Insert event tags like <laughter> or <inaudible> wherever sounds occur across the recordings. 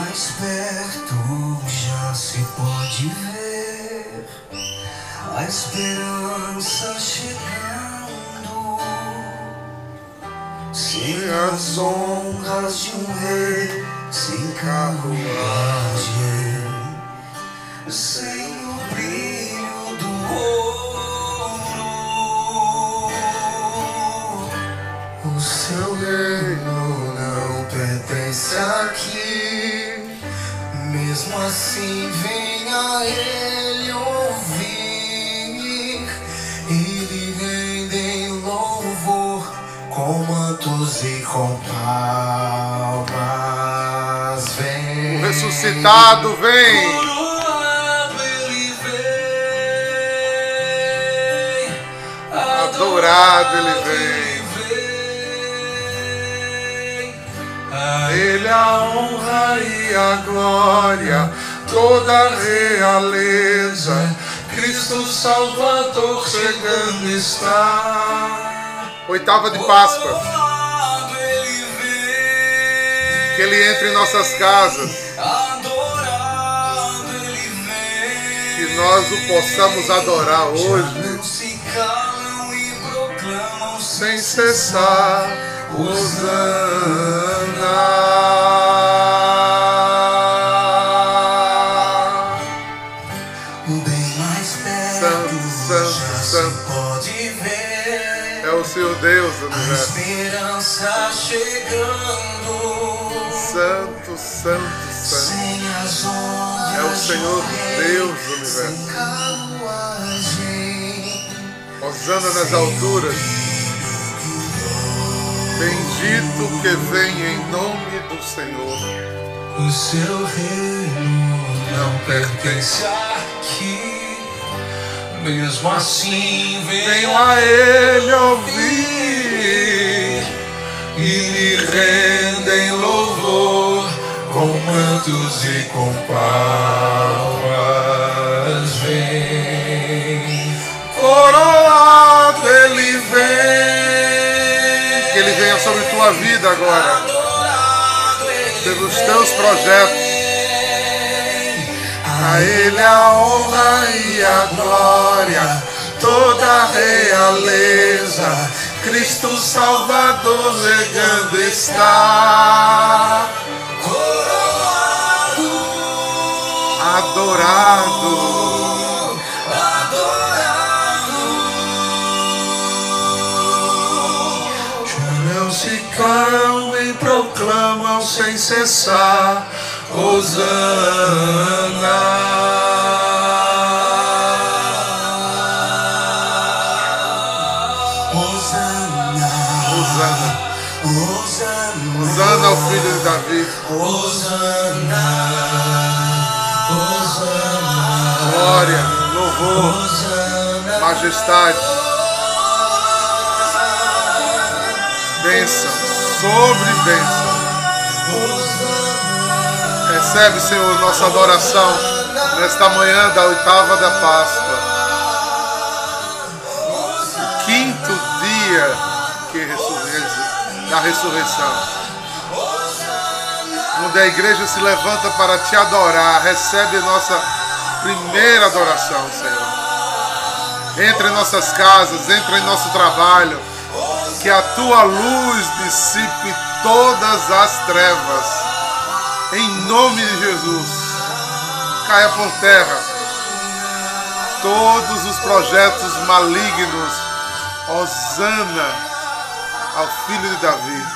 mais perto já se pode ver a esperança chegando. Sem as honras de um rei, sem carruagem, sem assim, venha ele ouvir e lhe rendem louvor com mantos e com palmas. Vem. O ressuscitado vem. Ele vem, Adorado ele vem. A ele a honra e a glória, toda a realeza. Cristo Salvador chegando está. Oitava de Páscoa. Que ele entre em nossas casas. Adorado ele vem. Que nós o possamos adorar hoje. Sem cessar. Hosana. Bem mais perto Santo, santo, já santo. se pode ver É o Senhor Deus do a esperança chegando Santo, santo, santo. sem as honras É o Senhor de Deus do universo. Hosana nas alturas. Bendito que vem em nome do Senhor. o seu reino não pertence aqui mesmo assim Venham a Ele ouvir. e lhe rendem louvor com mantos e com palmas. Vida agora. Pelos teus projetos. A Ele a honra e a glória, toda a realeza. Cristo Salvador chegando está. Adorado. Calam e proclamam sem cessar. Hosana. Hosana ao filho de Davi. Hosana. Hosana. Glória, louvor, Hosana. majestade. Bênção sobre bênção. Recebe, Senhor, nossa adoração nesta manhã da oitava da Páscoa. O quinto dia que ressurge, da ressurreição. Onde a igreja se levanta para te adorar. Recebe nossa primeira adoração, Senhor. Entra em nossas casas, entra em nosso trabalho. Que a tua luz dissipe todas as trevas. Em nome de Jesus. Caia por terra todos os projetos malignos. Osana ao filho de Davi.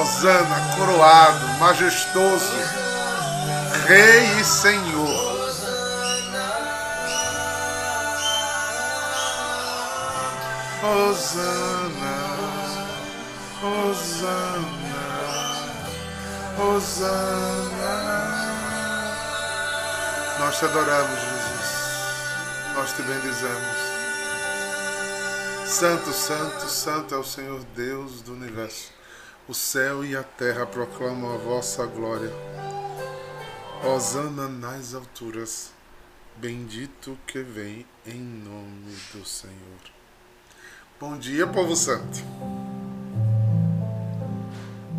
Osana, coroado, majestoso, Rei e Senhor. Osana, Osana, Osana. Nós te adoramos, Jesus. Nós te bendizemos. Santo, santo, santo é o Senhor Deus do universo. O céu e a terra proclamam a vossa glória. Osana nas alturas. Bendito que vem em nome do Senhor. Bom dia, povo santo.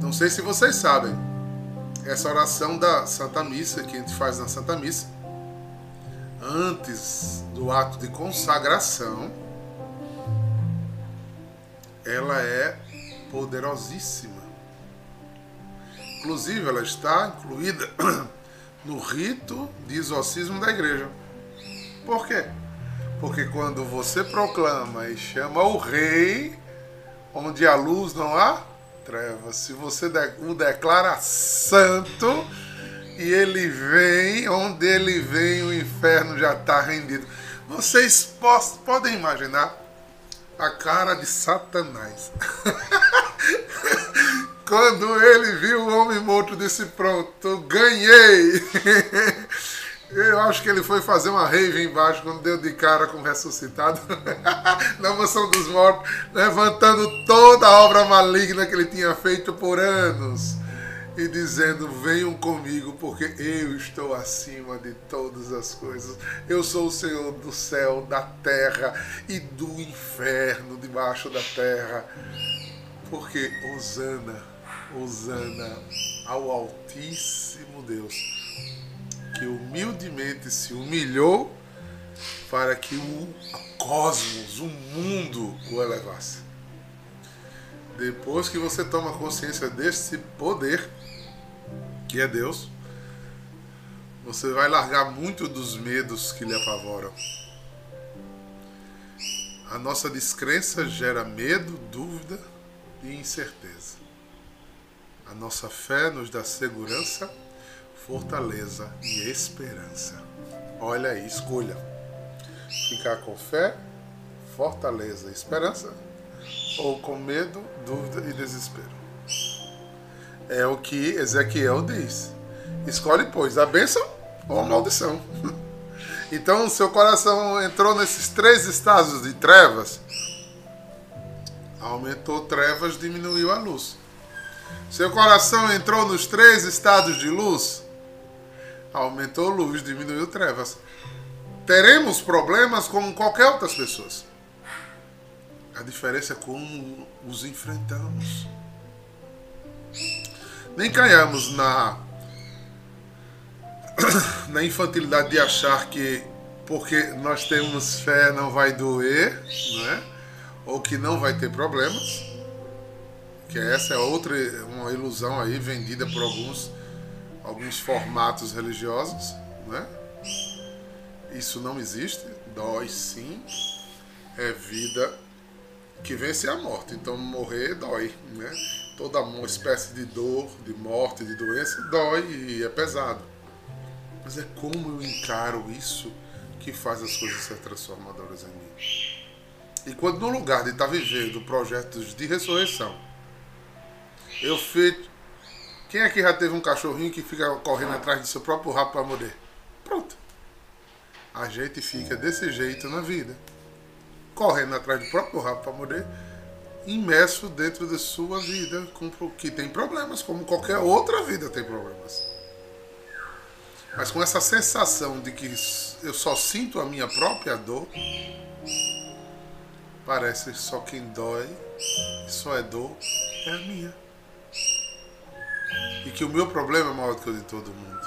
Não sei se vocês sabem. essa oração da Santa Missa, que a gente faz na Santa Missa, antes do ato de consagração, ela é poderosíssima. Inclusive, ela está incluída <clears throat> no rito de exorcismo da igreja. Por quê? Porque quando você proclama e chama o rei, onde a luz não há trevas, se você o declara santo e ele vem, onde ele vem, o inferno já está rendido. Vocês podem imaginar a cara de Satanás. <laughs> Quando ele viu o homem morto, disse: Pronto, ganhei. <laughs> Eu acho que ele foi fazer uma rave embaixo quando deu de cara com o ressuscitado <laughs> na mansão dos mortos, levantando toda a obra maligna que ele tinha feito por anos e dizendo: Venham comigo, porque eu estou acima de todas as coisas. Eu sou o Senhor do céu, da terra e do inferno debaixo da terra. Porque Osana, Osana ao Altíssimo Deus que humildemente se humilhou para que o cosmos, o mundo o elevasse. Depois que você toma consciência desse poder, que é Deus, você vai largar muito dos medos que lhe apavoram. A nossa descrença gera medo, dúvida e incerteza. A nossa fé nos dá segurança fortaleza e esperança. Olha aí, escolha. Ficar com fé, fortaleza e esperança, ou com medo, dúvida e desespero. É o que Ezequiel diz. Escolhe, pois, a bênção ou a maldição. <laughs> Então, seu coração entrou nesses três estados de trevas, aumentou trevas, diminuiu a luz. Seu coração entrou nos três estados de luz, aumentou luz, diminuiu trevas. Teremos problemas como qualquer outras pessoas. A diferença é como os enfrentamos. Nem caiamos na <coughs> na infantilidade de achar que porque nós temos fé não vai doer, né? Ou que não vai ter problemas. Que essa é outra uma ilusão aí vendida por alguns alguns formatos religiosos, né? Isso não existe, dói sim, é vida que vence a morte. Então morrer dói, né? Toda uma espécie de dor, de morte, de doença dói e é pesado. Mas é como eu encaro isso que faz as coisas ser transformadoras em mim. E quando no lugar de estar vivendo projetos de ressurreição, eu feito quem aqui já teve um cachorrinho que fica correndo atrás do seu próprio rabo para morder? Pronto. A gente fica desse jeito na vida. Correndo atrás do próprio rabo para morder, imerso dentro da sua vida, que tem problemas, como qualquer outra vida tem problemas. Mas com essa sensação de que eu só sinto a minha própria dor, parece que só quem dói, só é dor, é a minha e que o meu problema é maior do que o de todo mundo.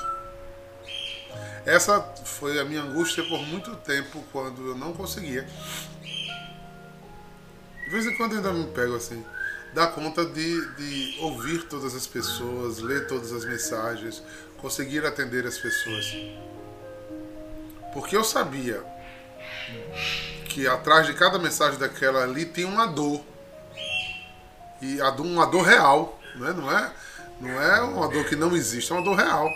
Essa foi a minha angústia por muito tempo quando eu não conseguia. De vez em quando ainda me pego assim, dar conta de, de ouvir todas as pessoas, ler todas as mensagens, conseguir atender as pessoas. Porque eu sabia que atrás de cada mensagem daquela ali tem uma dor. E uma dor real, né? não é? Não é uma dor que não existe, é uma dor real.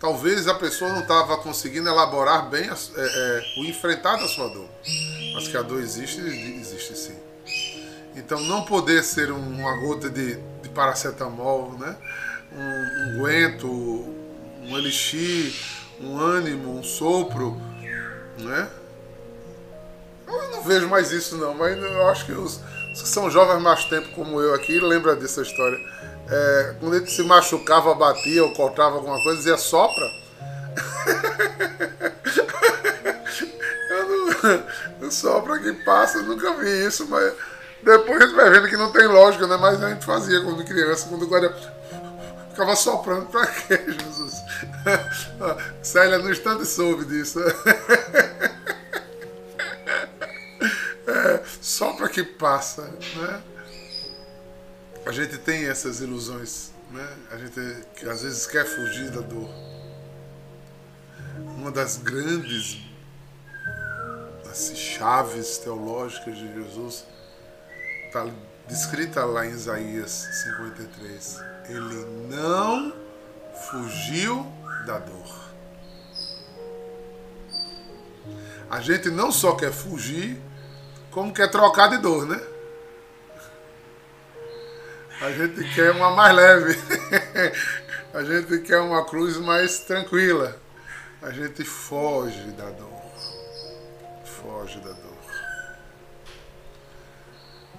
Talvez a pessoa não estava conseguindo elaborar bem é, é, o enfrentar da sua dor. Mas que a dor existe, existe sim. Então não poder ser uma gota de, de paracetamol, né? um, um guento, um elixir, um ânimo, um sopro, né? Eu não vejo mais isso não, mas eu acho que os, os que são jovens mais tempo como eu aqui lembram dessa história é, quando ele se machucava, batia ou cortava alguma coisa, dizia sopra. <laughs> eu não, sopra que passa, nunca vi isso, mas depois a gente vai vendo que não tem lógica, né? Mas a gente fazia quando criança, quando guarda Ficava soprando para quê, <laughs> Jesus? <laughs> Célia no instante soube disso. É, só para que passa, né? A gente tem essas ilusões, né? A gente que às vezes quer fugir da dor. Uma das grandes assim, chaves teológicas de Jesus está descrita lá em Isaías 53. Ele não fugiu da dor. A gente não só quer fugir, como quer trocar de dor, né? A gente quer uma mais leve. <laughs> A gente quer uma cruz mais tranquila. A gente foge da dor. Foge da dor.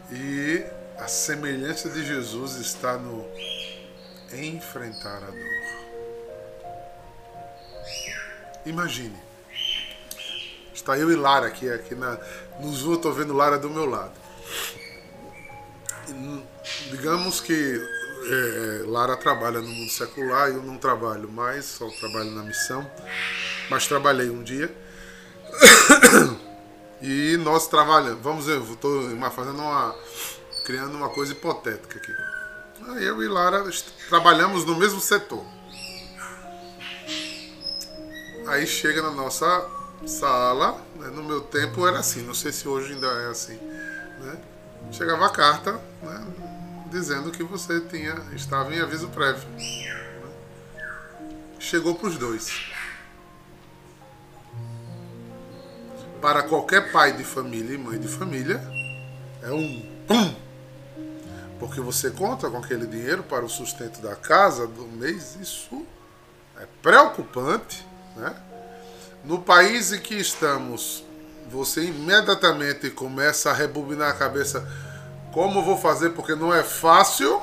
E a semelhança de Jesus está no enfrentar a dor. Imagine. Está eu e Lara aqui, aqui na, nos Zoom, estou vendo Lara do meu lado. E, digamos que é, Lara trabalha no mundo secular, eu não trabalho mais, só trabalho na missão, mas trabalhei um dia. <coughs> E nós trabalhamos, vamos ver, estou fazendo uma. criando uma coisa hipotética aqui. Eu e Lara trabalhamos no mesmo setor. Aí chega na nossa sala, né, no meu tempo era assim, não sei se hoje ainda é assim. Né? Chegava a carta né, dizendo que você tinha, estava em aviso prévio. Né? Chegou para os dois. para qualquer pai de família e mãe de família é um pum. Porque você conta com aquele dinheiro para o sustento da casa do mês, isso é preocupante, né? No país em que estamos, você imediatamente começa a rebobinar a cabeça como vou fazer porque não é fácil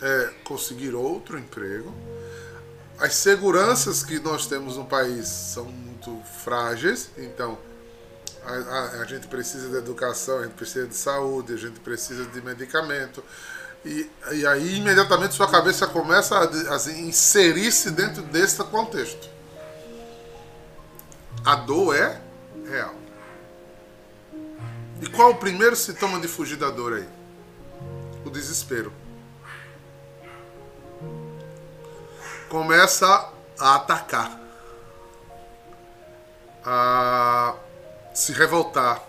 é, conseguir outro emprego. As seguranças que nós temos no país são muito frágeis, então a, a, a, gente precisa de educação, a gente precisa de saúde, a gente precisa de medicamento. E, e aí imediatamente sua cabeça começa a, a inserir-se dentro desse contexto. A dor é real. E qual o primeiro sintoma de fugir da dor aí? O desespero. Começa a atacar a se revoltar,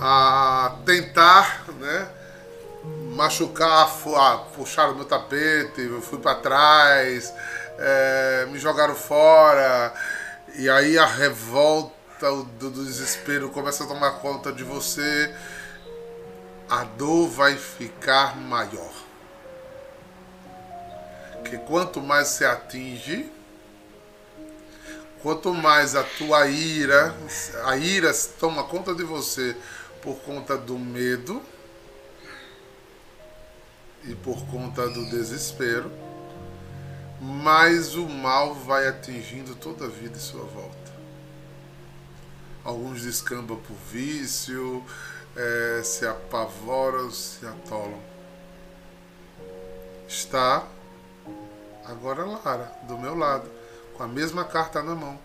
a tentar, né, machucar, puxar o meu tapete, eu fui para trás, é, me jogaram fora, e aí a revolta do, do desespero começa a tomar conta de você, a dor vai ficar maior. Que quanto mais se atinge, Quanto mais a tua ira, a ira toma conta de você por conta do medo e por conta do desespero, mais o mal vai atingindo toda a vida em sua volta. Alguns descambam por vício, é, se apavoram, se atolam. Está agora Lara, do meu lado com a mesma carta na mão.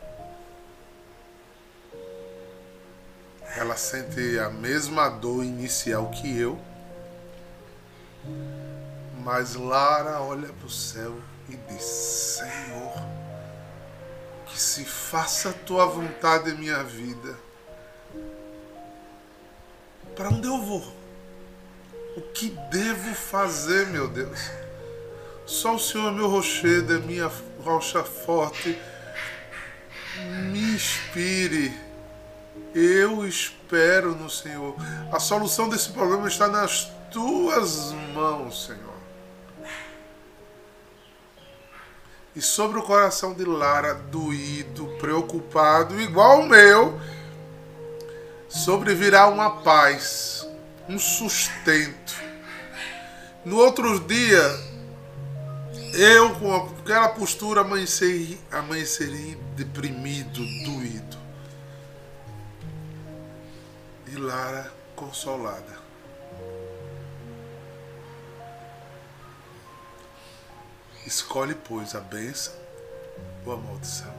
Ela sente a mesma dor inicial que eu, mas Lara olha para o céu e diz: Senhor, que se faça a tua vontade em minha vida. Para onde eu vou? O que devo fazer, meu Deus? Só o Senhor é meu rochedo, é minha rocha forte. Me inspire. Eu espero no Senhor. A solução desse problema está nas tuas mãos, Senhor. E sobre o coração de Lara, doído, preocupado, igual o meu, sobrevirá uma paz, um sustento. No outro dia, eu, com aquela postura, amanheceria, amanheceria deprimido, doído. E Lara consolada. Escolhe, pois, a bênção ou a maldição.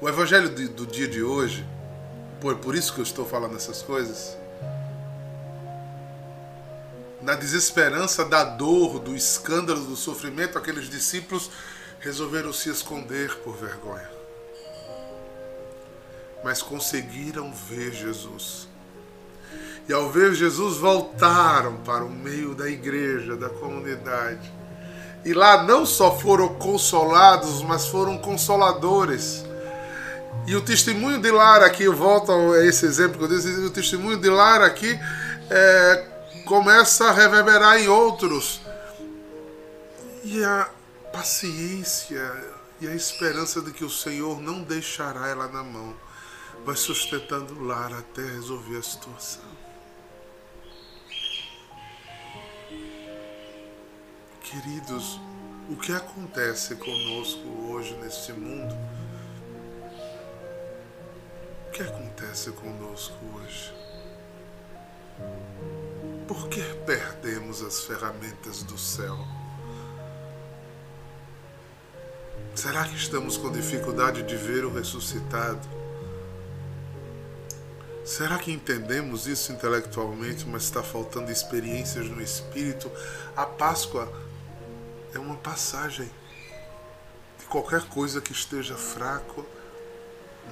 O evangelho do dia de hoje, por, por isso que eu estou falando essas coisas, na desesperança da dor, do escândalo, do sofrimento, aqueles discípulos resolveram se esconder por vergonha. Mas conseguiram ver Jesus. E ao ver Jesus, voltaram para o meio da igreja, da comunidade. E lá não só foram consolados, mas foram consoladores. E o testemunho de Lara aqui, eu volto a esse exemplo que eu disse, o testemunho de Lara aqui é, começa a reverberar em outros. E a paciência e a esperança de que o Senhor não deixará ela na mão vai sustentando Lara até resolver a situação. Queridos, o que acontece conosco hoje neste mundo? O que acontece conosco hoje? Por que perdemos as ferramentas do céu? Será que estamos com dificuldade de ver o ressuscitado? Será que entendemos isso intelectualmente, mas está faltando experiências no espírito? A Páscoa é uma passagem de qualquer coisa que esteja fraco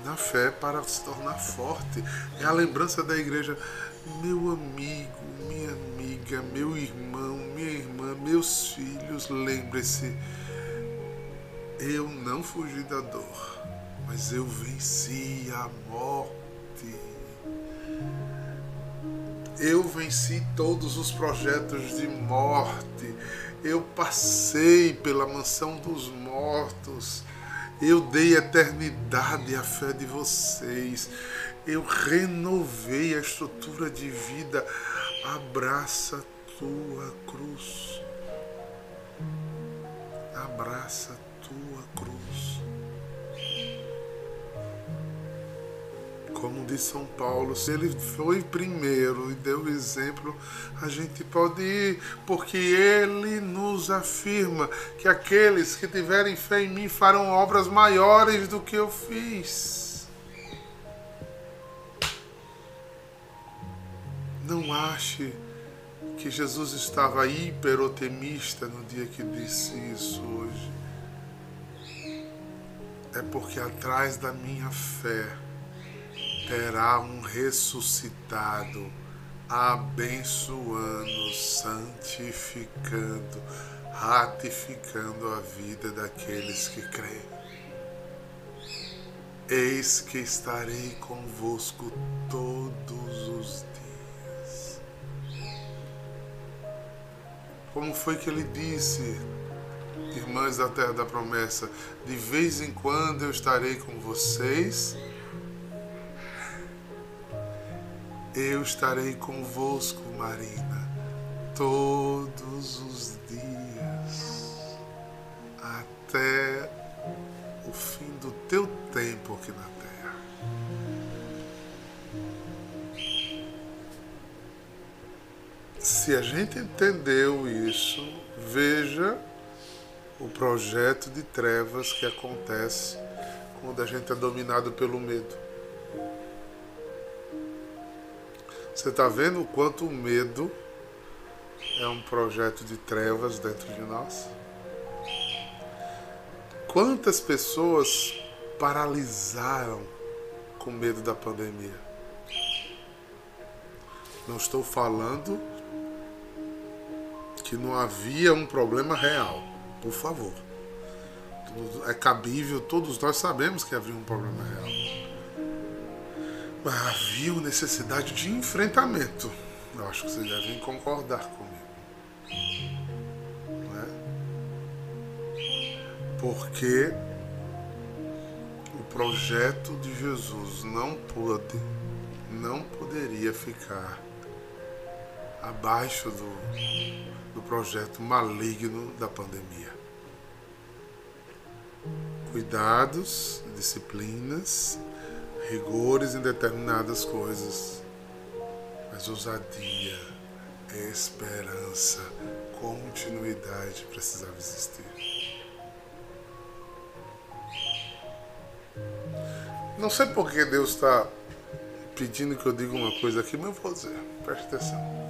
na fé para se tornar forte. É a lembrança da igreja. Meu amigo, minha amiga, meu irmão, minha irmã, meus filhos, lembre-se, eu não fugi da dor, mas eu venci a morte. Eu venci todos os projetos de morte. Eu passei pela mansão dos mortos. Eu dei eternidade à fé de vocês. Eu renovei a estrutura de vida. Abraça tua cruz. Abraça tua cruz. Como diz São Paulo, se ele foi primeiro e deu exemplo, a gente pode ir, porque ele nos afirma que aqueles que tiverem fé em mim farão obras maiores do que eu fiz. Não ache que Jesus estava hiperotemista no dia que disse isso hoje. É porque atrás da minha fé terá um ressuscitado, abençoando, santificando, ratificando a vida daqueles que creem. Eis que estarei convosco todos os dias. Como foi que ele disse, irmãs da terra da promessa? De vez em quando eu estarei com vocês Eu estarei convosco, Marina, todos os dias, até o fim do teu tempo aqui na terra. Se a gente entendeu isso, veja o projeto de trevas que acontece quando a gente é dominado pelo medo. Você está vendo o quanto o medo é um projeto de trevas dentro de nós? Quantas pessoas paralisaram com medo da pandemia? Não estou falando que não havia um problema real, por favor. É cabível, todos nós sabemos que havia um problema real havia necessidade de enfrentamento. Eu acho que vocês devem concordar comigo. Não é? Porque o projeto de Jesus não pôde, não poderia ficar abaixo do, do projeto maligno da pandemia. Cuidados, disciplinas, rigores em determinadas coisas, mas ousadia, esperança, continuidade precisava existir. Não sei por que Deus está pedindo que eu diga uma coisa aqui, mas eu vou dizer. Preste atenção.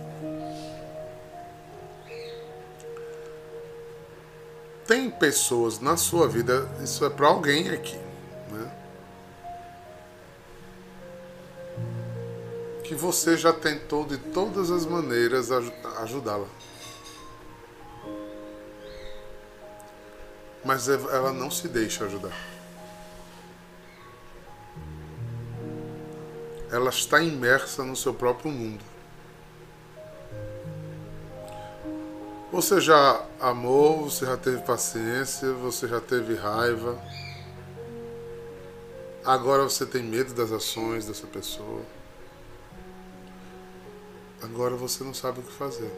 Tem pessoas na sua vida, isso é para alguém aqui, Que você já tentou de todas as maneiras ajudá-la. Mas ela não se deixa ajudar. Ela está imersa no seu próprio mundo. Você já amou, você já teve paciência, você já teve raiva. Agora você tem medo das ações dessa pessoa. Agora você não sabe o que fazer.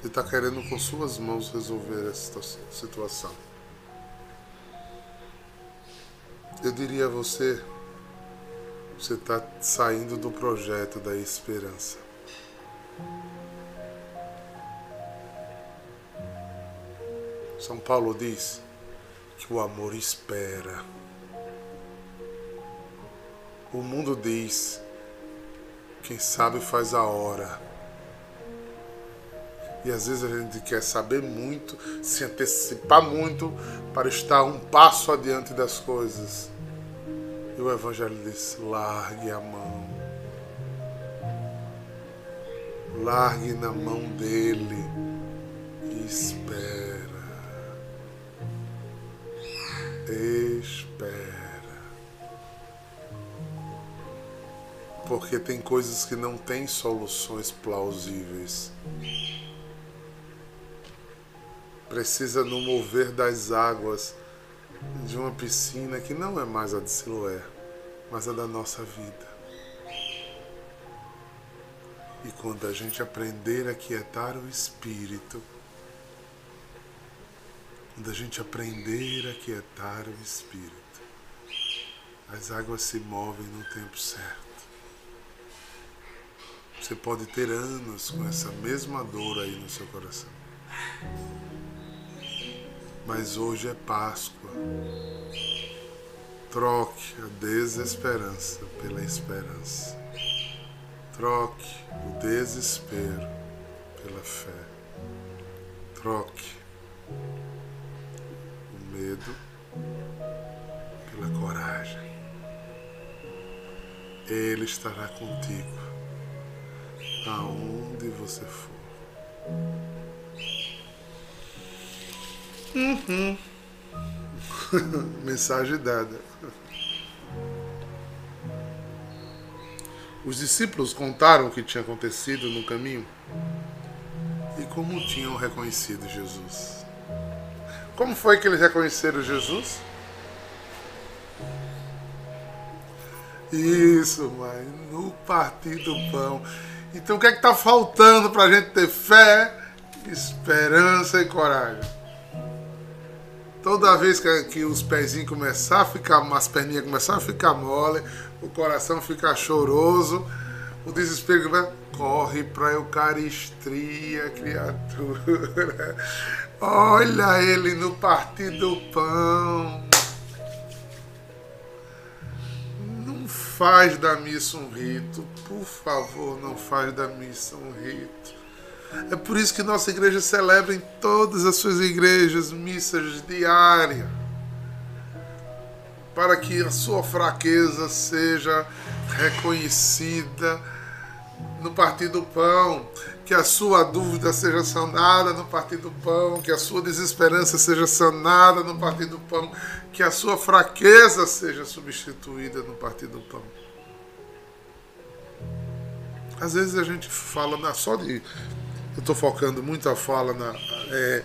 Ele está querendo com suas mãos resolver essa situação. Eu diria a você, você está saindo do projeto da esperança. São Paulo diz que o amor espera. O mundo diz: quem sabe faz a hora. E às vezes a gente quer saber muito, se antecipar muito para estar um passo adiante das coisas. E o Evangelho diz: largue a mão. Largue na mão dele e espera. Espera. Porque tem coisas que não têm soluções plausíveis. Precisa no mover das águas de uma piscina que não é mais a de Siloé, mas a da nossa vida. E quando a gente aprender a quietar o espírito, quando a gente aprender a quietar o espírito, as águas se movem no tempo certo. Você pode ter anos com essa mesma dor aí no seu coração. Mas hoje é Páscoa. Troque a desesperança pela esperança. Troque o desespero pela fé. Troque o medo pela coragem. Ele estará contigo aonde você for. Uhum. <laughs> Mensagem dada. Os discípulos contaram o que tinha acontecido no caminho e como tinham reconhecido Jesus. Como foi que eles reconheceram Jesus? Isso, mãe, no partir do pão. Então o que é que está faltando para a gente ter fé, esperança e coragem? Toda vez que, que os pezinhos começar a ficar, as perninhas começar a ficar mole, o coração fica choroso, o desespero vai, corre para a Eucaristia, criatura. Olha ele no partir do pão. Não faz da missa um rito, por favor, não faz da missa um rito. É por isso que nossa igreja celebra em todas as suas igrejas missas diárias. Para que a sua fraqueza seja reconhecida no partir do pão, que a sua dúvida seja sanada no partir do pão, que a sua desesperança seja sanada no partir do pão, que a sua fraqueza seja substituída no partir do pão. Às vezes a gente fala só de eu estou focando muito a fala na, é,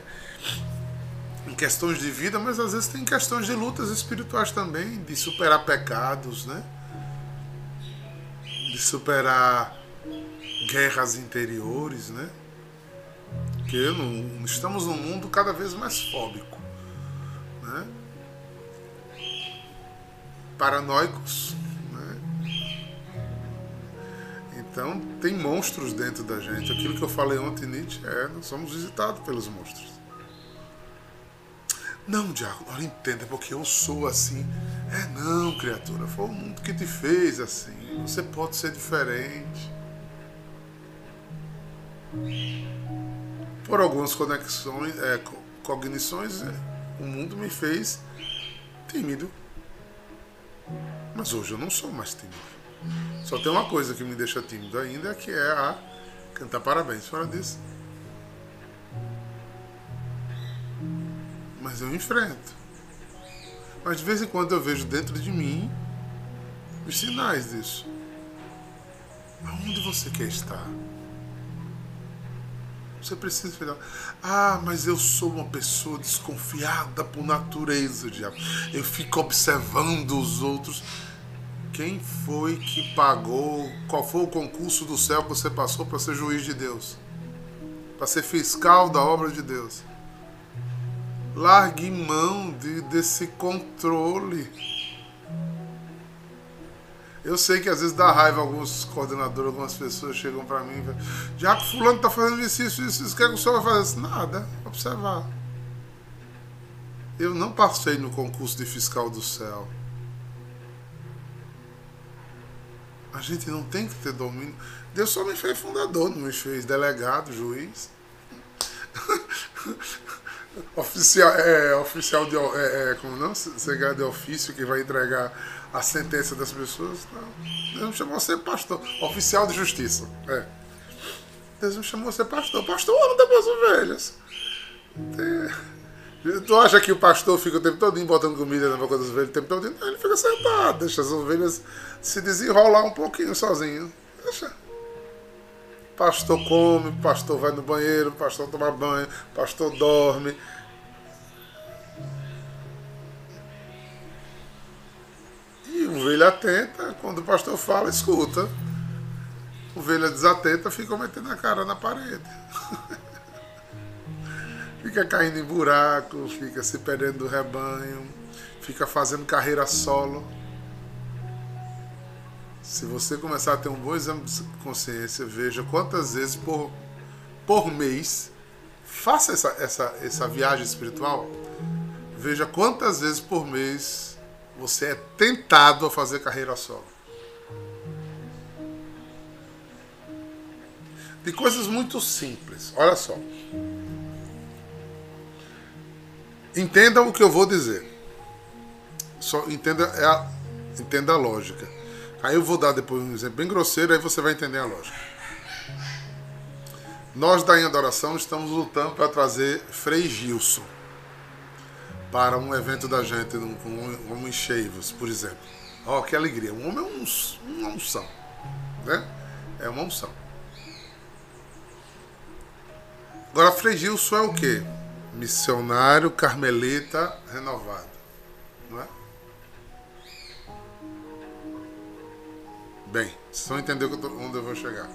em questões de vida, mas às vezes tem questões de lutas espirituais também, de superar pecados, né? De superar guerras interiores, né? Porque estamos num mundo cada vez mais fóbico, né? Paranoicos, Então, tem monstros dentro da gente. Aquilo que eu falei ontem, Nietzsche, é, nós somos visitados pelos monstros. Não, Diago, olha, entenda, porque eu sou assim. É não, criatura, foi o mundo que te fez assim. Você pode ser diferente. Por algumas conexões, é, cognições, é, o mundo me fez tímido. Mas hoje eu não sou mais tímido. Só tem uma coisa que me deixa tímido ainda, que é a cantar parabéns. Fora disso. Mas eu enfrento. Mas de vez em quando eu vejo dentro de mim os sinais disso. Aonde você quer estar? Você precisa falar, ah, mas eu sou uma pessoa desconfiada por natureza, diabo. Eu fico observando os outros. Quem foi que pagou? Qual foi o concurso do céu que você passou para ser juiz de Deus? Para ser fiscal da obra de Deus? Largue mão de, desse controle. Eu sei que às vezes dá raiva alguns coordenadores, algumas pessoas chegam para mim e falam, já que fulano está fazendo isso, isso, isso, o que, é que o senhor vai fazer? Nada, observar. Eu não passei no concurso de fiscal do céu. A gente não tem que ter domínio. Deus só me fez fundador, não me fez delegado, juiz. <laughs> oficial, é, oficial de. É, é, como não? Segredo de ofício que vai entregar a sentença das pessoas. Não. Deus me chamou a ser pastor. Oficial de justiça. É. Deus me chamou a ser pastor. Pastor anda das ovelhas. Tem... Tu acha que o pastor fica o tempo todo botando comida na boca das ovelhas o tempo todo? Ele fica sentado, deixa as ovelhas se desenrolar um pouquinho sozinho. Deixa. Pastor come, pastor vai no banheiro, pastor toma banho, pastor dorme. E ovelha atenta, quando o pastor fala, escuta. Ovelha desatenta fica metendo a cara na parede. <laughs> fica caindo em buraco, fica se perdendo do rebanho, fica fazendo carreira solo. Se você começar a ter um bom exame de consciência, veja quantas vezes por, por mês, faça essa, essa, essa viagem espiritual, veja quantas vezes por mês você é tentado a fazer carreira solo. De coisas muito simples. Olha só. Entenda o que eu vou dizer. Só entenda, é a, entenda a lógica. Aí eu vou dar depois um exemplo bem grosseiro, aí você vai entender a lógica. Nós da Em Adoração estamos lutando para trazer Frei Gilson para um evento da gente, um, um, um por exemplo. Ó, oh, que alegria. Um homem é um, uma unção. Né? É uma unção. Agora, Frei Gilson é o quê? Missionário carmelita renovado. Não é? Bem, vocês vão entender onde eu vou chegar.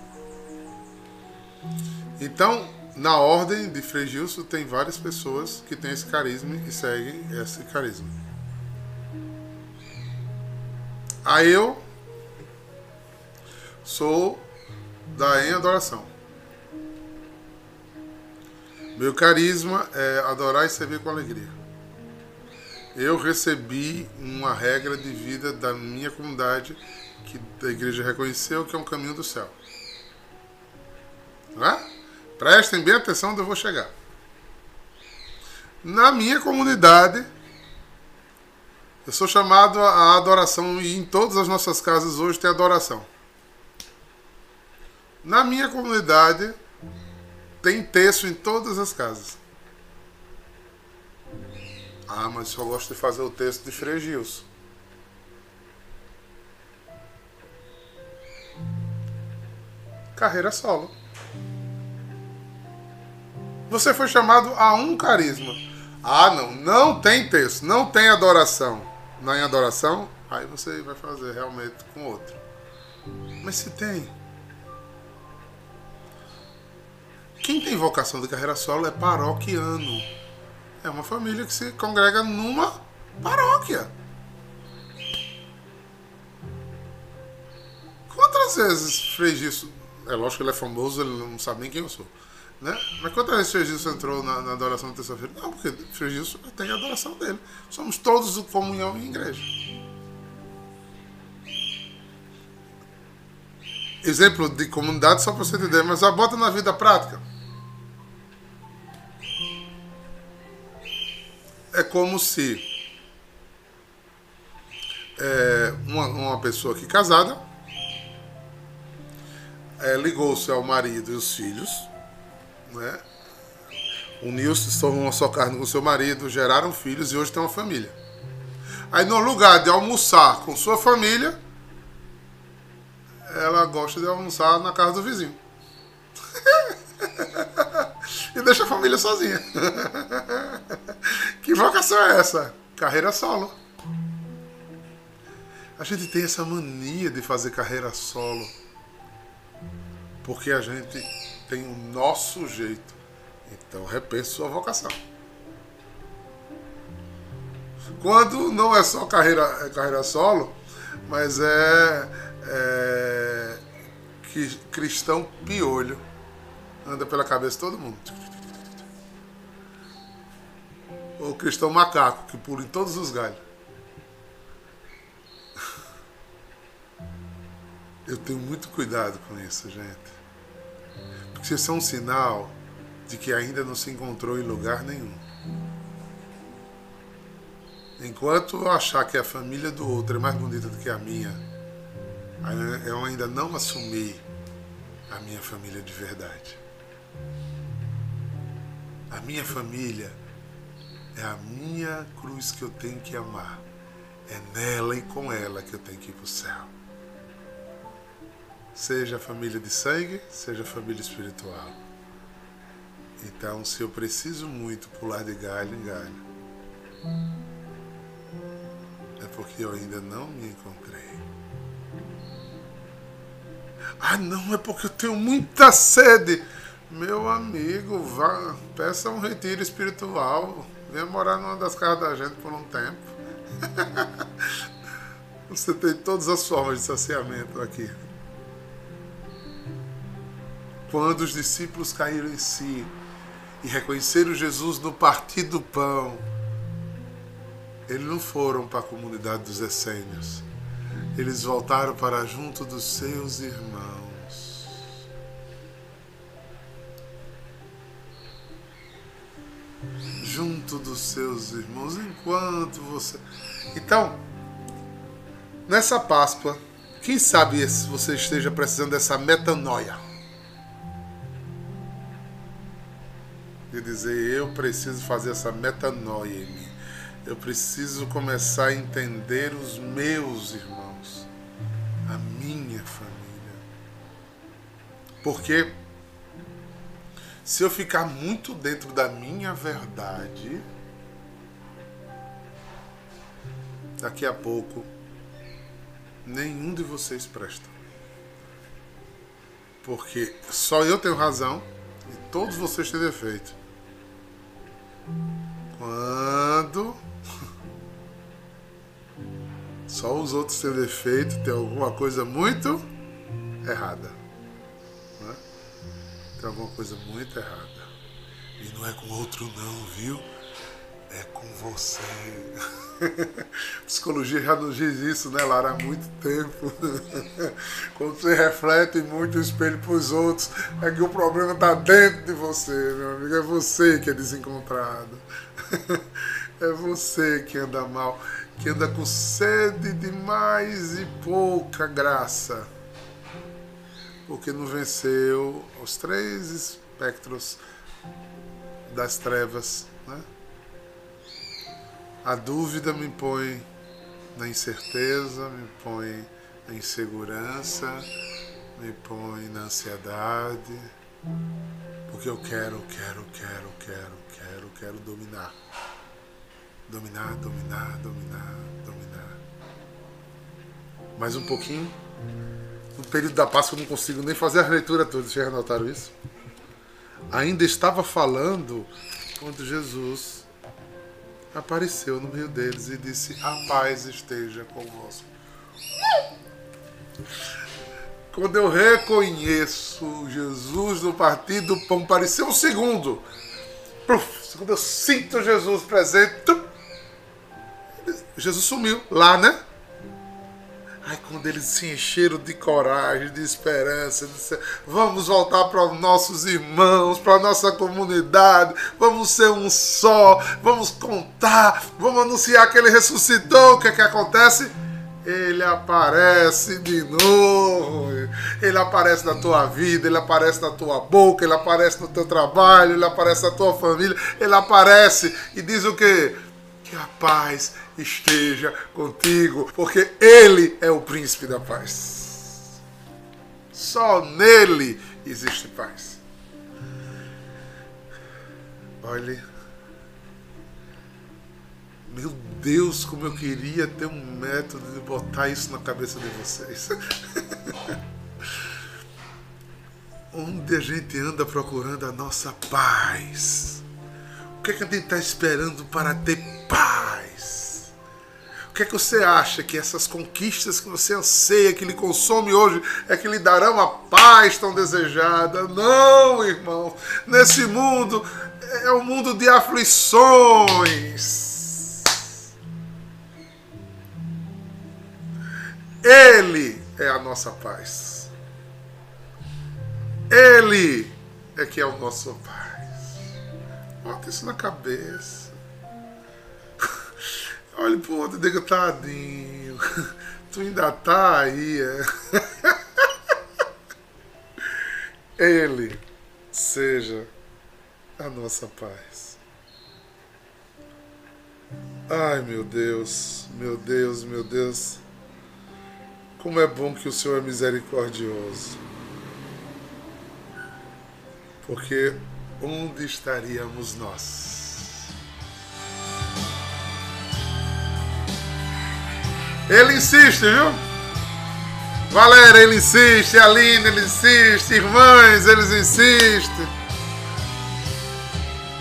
Então, na ordem de Frei Gilson, tem várias pessoas que têm esse carisma e seguem esse carisma. Aí eu sou da Em Adoração. Meu carisma é adorar e servir com alegria. Eu recebi uma regra de vida da minha comunidade que a igreja reconheceu que é um caminho do céu. Não é? Prestem bem atenção onde eu vou chegar. Na minha comunidade, eu sou chamado à adoração e em todas as nossas casas hoje tem adoração. Na minha comunidade, tem texto em todas as casas. Ah, mas só gosto de fazer o texto de Frei carreira solo. Você foi chamado a um carisma. Ah, não, não tem texto, não tem adoração. Não é adoração, aí você vai fazer realmente com outro. Mas se tem. Quem tem vocação de carreira solo é paroquiano. É uma família que se congrega numa paróquia. Quantas vezes fez isso? É lógico que ele é famoso, ele não sabe nem quem eu sou. Né? Mas quantas vezes isso entrou na, na adoração da terça-feira? Não, porque isso tem a adoração dele. Somos todos de comunhão em igreja. Exemplo de comunidade só para você entender, mas a bota na vida prática. É como se é, uma, uma pessoa aqui casada é, ligou-se ao marido e os filhos, né? uniu-se, se tornou uma só carne com seu marido, geraram filhos e hoje tem uma família. Aí no lugar de almoçar com sua família, ela gosta de almoçar na casa do vizinho. <laughs> e deixa a família sozinha. <laughs> que vocação é essa? Carreira solo. A gente tem essa mania de fazer carreira solo. Porque a gente tem o nosso jeito. Então repense sua vocação. Quando não é só carreira, é carreira solo, mas é, é que cristão piolho. Anda pela cabeça de todo mundo. O cristão macaco que pula em todos os galhos. Eu tenho muito cuidado com isso, gente. Porque isso é um sinal de que ainda não se encontrou em lugar nenhum. Enquanto eu achar que a família do outro é mais bonita do que a minha, eu ainda não assumi a minha família de verdade. A minha família é a minha cruz que eu tenho que amar. É nela e com ela que eu tenho que ir para o céu seja família de sangue, seja família espiritual. Então, se eu preciso muito pular de galho em galho, é porque eu ainda não me encontrei. Ah, não, é porque eu tenho muita sede. Meu amigo, vá, peça um retiro espiritual. Venha morar numa das casas da gente por um tempo. <laughs> Você tem todas as formas de saciamento aqui. Quando os discípulos caíram em si e reconheceram Jesus no partir do pão, eles não foram para a comunidade dos essênios. Eles voltaram para junto dos seus irmãos. Junto dos seus irmãos, enquanto você. Então, nessa Páscoa, quem sabe se você esteja precisando dessa metanoia de dizer eu preciso fazer essa metanoia em mim. Eu preciso começar a entender os meus irmãos, a minha família. Porque se eu ficar muito dentro da minha verdade, daqui a pouco nenhum de vocês presta. Porque só eu tenho razão e todos vocês têm defeito. Quando <laughs> só os outros têm defeito, tem alguma coisa muito errada. Tem alguma coisa muito errada. E não é com outro não, viu? É com você. <laughs> Psicologia já nos diz isso, né, Lara? Há muito tempo. <laughs> Quando você reflete muito o espelho para os outros, é que o problema está dentro de você, meu amigo. É você que é desencontrado. <laughs> É você que anda mal, que anda com sede de mais e pouca graça. Porque não venceu os três espectros das trevas, né? A dúvida me põe na incerteza, me põe na insegurança, me põe na ansiedade, porque eu quero, quero, quero, quero, quero, quero dominar. Dominar, dominar, dominar, dominar. Mais um pouquinho. No período da Páscoa eu não consigo nem fazer a leitura toda, vocês notaram isso? Ainda estava falando quando Jesus apareceu no meio deles e disse: A paz esteja convosco. quando eu reconheço Jesus no partido do pão, parecia um segundo. Quando eu sinto Jesus presente, Jesus sumiu lá, né? Aí quando eles se encheram de coragem, de esperança, disseram, vamos voltar para os nossos irmãos, para a nossa comunidade, vamos ser um só, vamos contar, vamos anunciar que ele ressuscitou, o que é que acontece? Ele aparece de novo. Ele aparece na tua vida, ele aparece na tua boca, ele aparece no teu trabalho, ele aparece na tua família, ele aparece e diz o quê? Que a paz esteja contigo, porque Ele é o príncipe da paz. Só nele existe paz. Olhe, meu Deus, como eu queria ter um método de botar isso na cabeça de vocês. <laughs> Onde a gente anda procurando a nossa paz? O que, é que a gente está esperando para ter paz? O que é que você acha que essas conquistas que você anseia, que lhe consome hoje, é que lhe darão a paz tão desejada? Não, irmão. Nesse mundo é um mundo de aflições. Ele é a nossa paz. Ele é que é o nosso paz. Bota isso na cabeça. Olha pro outro e tadinho, tu ainda tá aí, é? Ele seja a nossa paz. Ai, meu Deus, meu Deus, meu Deus. Como é bom que o Senhor é misericordioso. Porque onde estaríamos nós? Ele insiste, viu? Valéria, ele insiste, Aline, ele insiste, irmãs, eles insistem.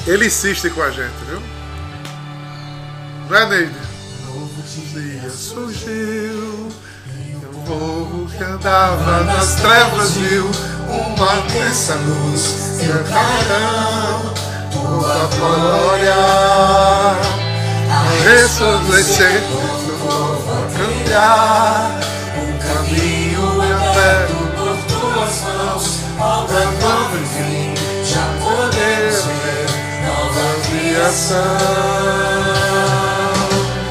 Ele insiste com a gente, viu? Não é, Neide? Novo dia surgiu, povo que andava nas trevas viu uma imensa luz cantarão toda a glória a resplandecer trilhar um caminho eterno por tuas mãos, obra nova enfim, já podemos ver nova criação.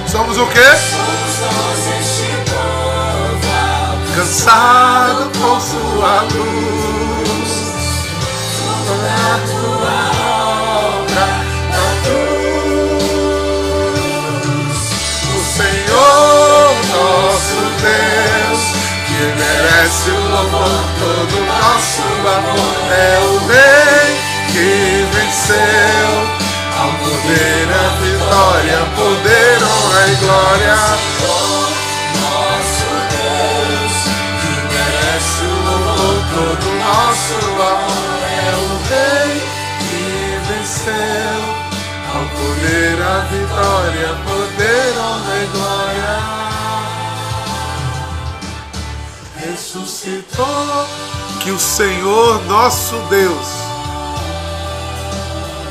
Somos o quê? Somos nós este povo, cansado com sua luz, merece o louvor, todo nosso amor. É o Rei que venceu, ao poder a vitória, poder, honra e glória. A vitória, poder, honra e glória. ressuscitou. Que o Senhor nosso Deus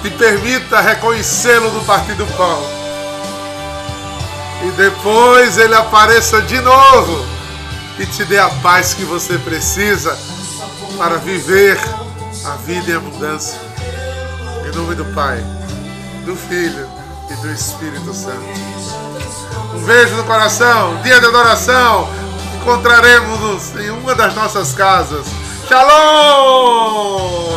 te permita reconhecê-lo no partir do pão. E depois ele apareça de novo e te dê a paz que você precisa para viver a vida em abundância. Em nome do Pai, do Filho e do Espírito Santo. Um beijo no coração, dia de adoração encontraremos-nos em uma das nossas casas. Shalom!